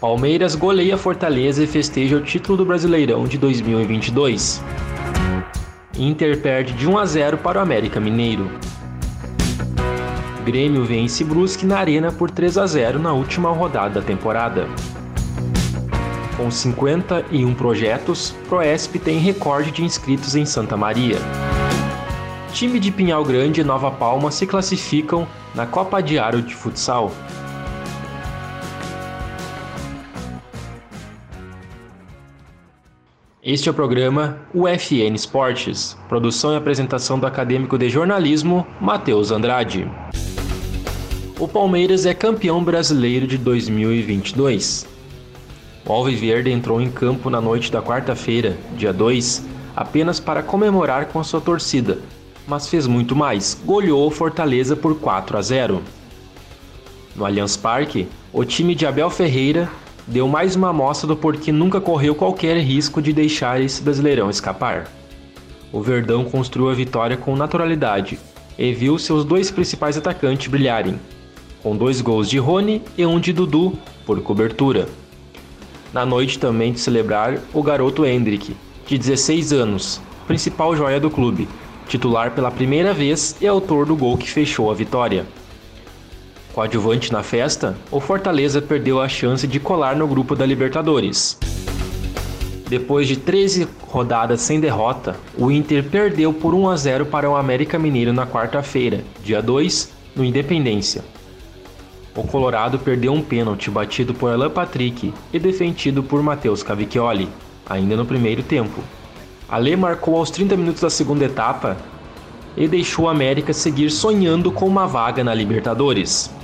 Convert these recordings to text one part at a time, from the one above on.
Palmeiras goleia Fortaleza e festeja o título do Brasileirão de 2022. Inter perde de 1 a 0 para o América Mineiro. Grêmio vence Brusque na Arena por 3 a 0 na última rodada da temporada. Com 51 projetos, Proesp tem recorde de inscritos em Santa Maria. Time de Pinhal Grande e Nova Palma se classificam na Copa Diário de Futsal. Este é o programa UFN Esportes, produção e apresentação do acadêmico de jornalismo Matheus Andrade. O Palmeiras é campeão brasileiro de 2022. O Alviverde entrou em campo na noite da quarta-feira, dia 2, apenas para comemorar com a sua torcida, mas fez muito mais, goleou Fortaleza por 4 a 0. No Allianz Parque, o time de Abel Ferreira deu mais uma amostra do porquê nunca correu qualquer risco de deixar esse brasileirão escapar. O Verdão construiu a vitória com naturalidade e viu seus dois principais atacantes brilharem, com dois gols de Rony e um de Dudu por cobertura. Na noite também de celebrar o garoto Hendrick, de 16 anos, principal joia do clube, titular pela primeira vez e autor do gol que fechou a vitória. Coadjuvante na festa, o Fortaleza perdeu a chance de colar no grupo da Libertadores. Depois de 13 rodadas sem derrota, o Inter perdeu por 1 a 0 para o América Mineiro na quarta-feira, dia 2, no Independência. O Colorado perdeu um pênalti batido por Alan Patrick e defendido por Matheus Cavicchioli, ainda no primeiro tempo. Ale marcou aos 30 minutos da segunda etapa e deixou o América seguir sonhando com uma vaga na Libertadores.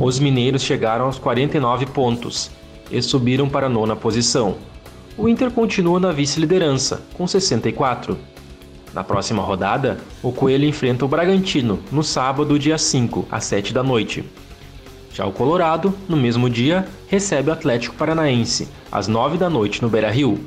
Os mineiros chegaram aos 49 pontos e subiram para a nona posição. O Inter continua na vice-liderança, com 64. Na próxima rodada, o Coelho enfrenta o Bragantino no sábado, dia 5, às 7 da noite. Já o Colorado, no mesmo dia, recebe o Atlético Paranaense, às 9 da noite no Beira-Rio.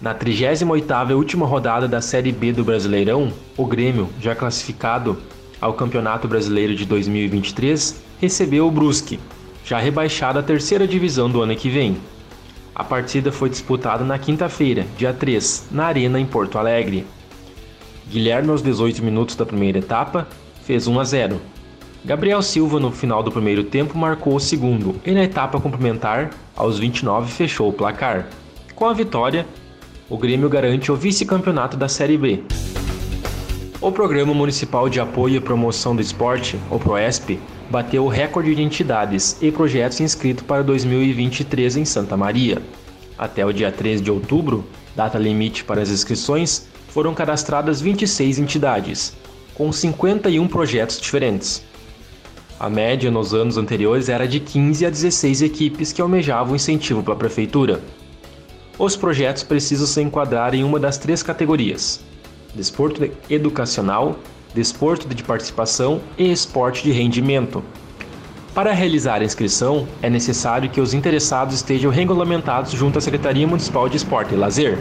Na 38ª e última rodada da Série B do Brasileirão, o Grêmio, já classificado, ao Campeonato Brasileiro de 2023, recebeu o Brusque, já rebaixado à terceira divisão do ano que vem. A partida foi disputada na quinta-feira, dia 3, na Arena em Porto Alegre. Guilherme, aos 18 minutos da primeira etapa, fez 1 a 0. Gabriel Silva, no final do primeiro tempo, marcou o segundo e na etapa complementar, aos 29, fechou o placar. Com a vitória, o Grêmio garante o vice-campeonato da Série B. O Programa Municipal de Apoio e Promoção do Esporte, o PROESP, bateu o recorde de entidades e projetos inscritos para 2023 em Santa Maria. Até o dia 13 de outubro, data limite para as inscrições, foram cadastradas 26 entidades, com 51 projetos diferentes. A média nos anos anteriores era de 15 a 16 equipes que almejavam incentivo para a prefeitura. Os projetos precisam se enquadrar em uma das três categorias: desporto educacional, desporto de participação e esporte de rendimento. Para realizar a inscrição, é necessário que os interessados estejam regulamentados junto à Secretaria Municipal de Esporte e Lazer.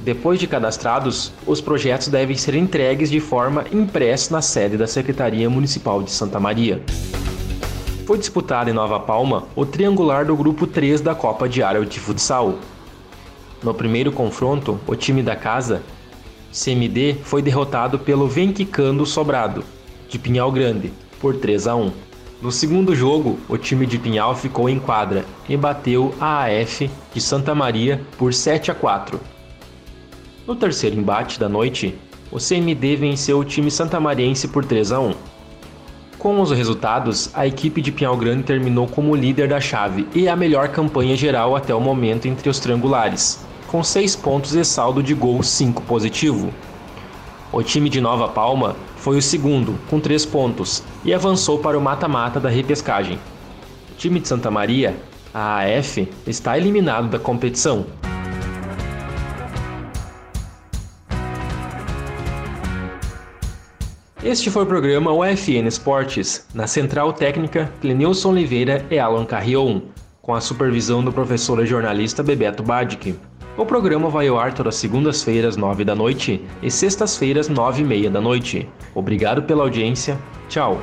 Depois de cadastrados, os projetos devem ser entregues de forma impressa na sede da Secretaria Municipal de Santa Maria. Foi disputado em Nova Palma o triangular do grupo 3 da Copa Diária de Futsal. No primeiro confronto, o time da casa CMD foi derrotado pelo Venquicando Sobrado, de Pinhal Grande, por 3 a 1. No segundo jogo, o time de Pinhal ficou em quadra e bateu a AF de Santa Maria por 7 a 4. No terceiro embate da noite, o CMD venceu o time santamariense por 3 a 1. Com os resultados, a equipe de Pinhal Grande terminou como líder da chave e a melhor campanha geral até o momento entre os triangulares, com 6 pontos e saldo de gol 5 positivo. O time de Nova Palma foi o segundo, com três pontos, e avançou para o mata-mata da repescagem. O time de Santa Maria, a AF, está eliminado da competição. Este foi o programa UFN Esportes, na Central Técnica Clenilson Oliveira e Alan Carrion, com a supervisão do professor e jornalista Bebeto Badic. O programa vai ao ar todas segundas-feiras, nove da noite, e sextas-feiras, nove e meia da noite. Obrigado pela audiência. Tchau.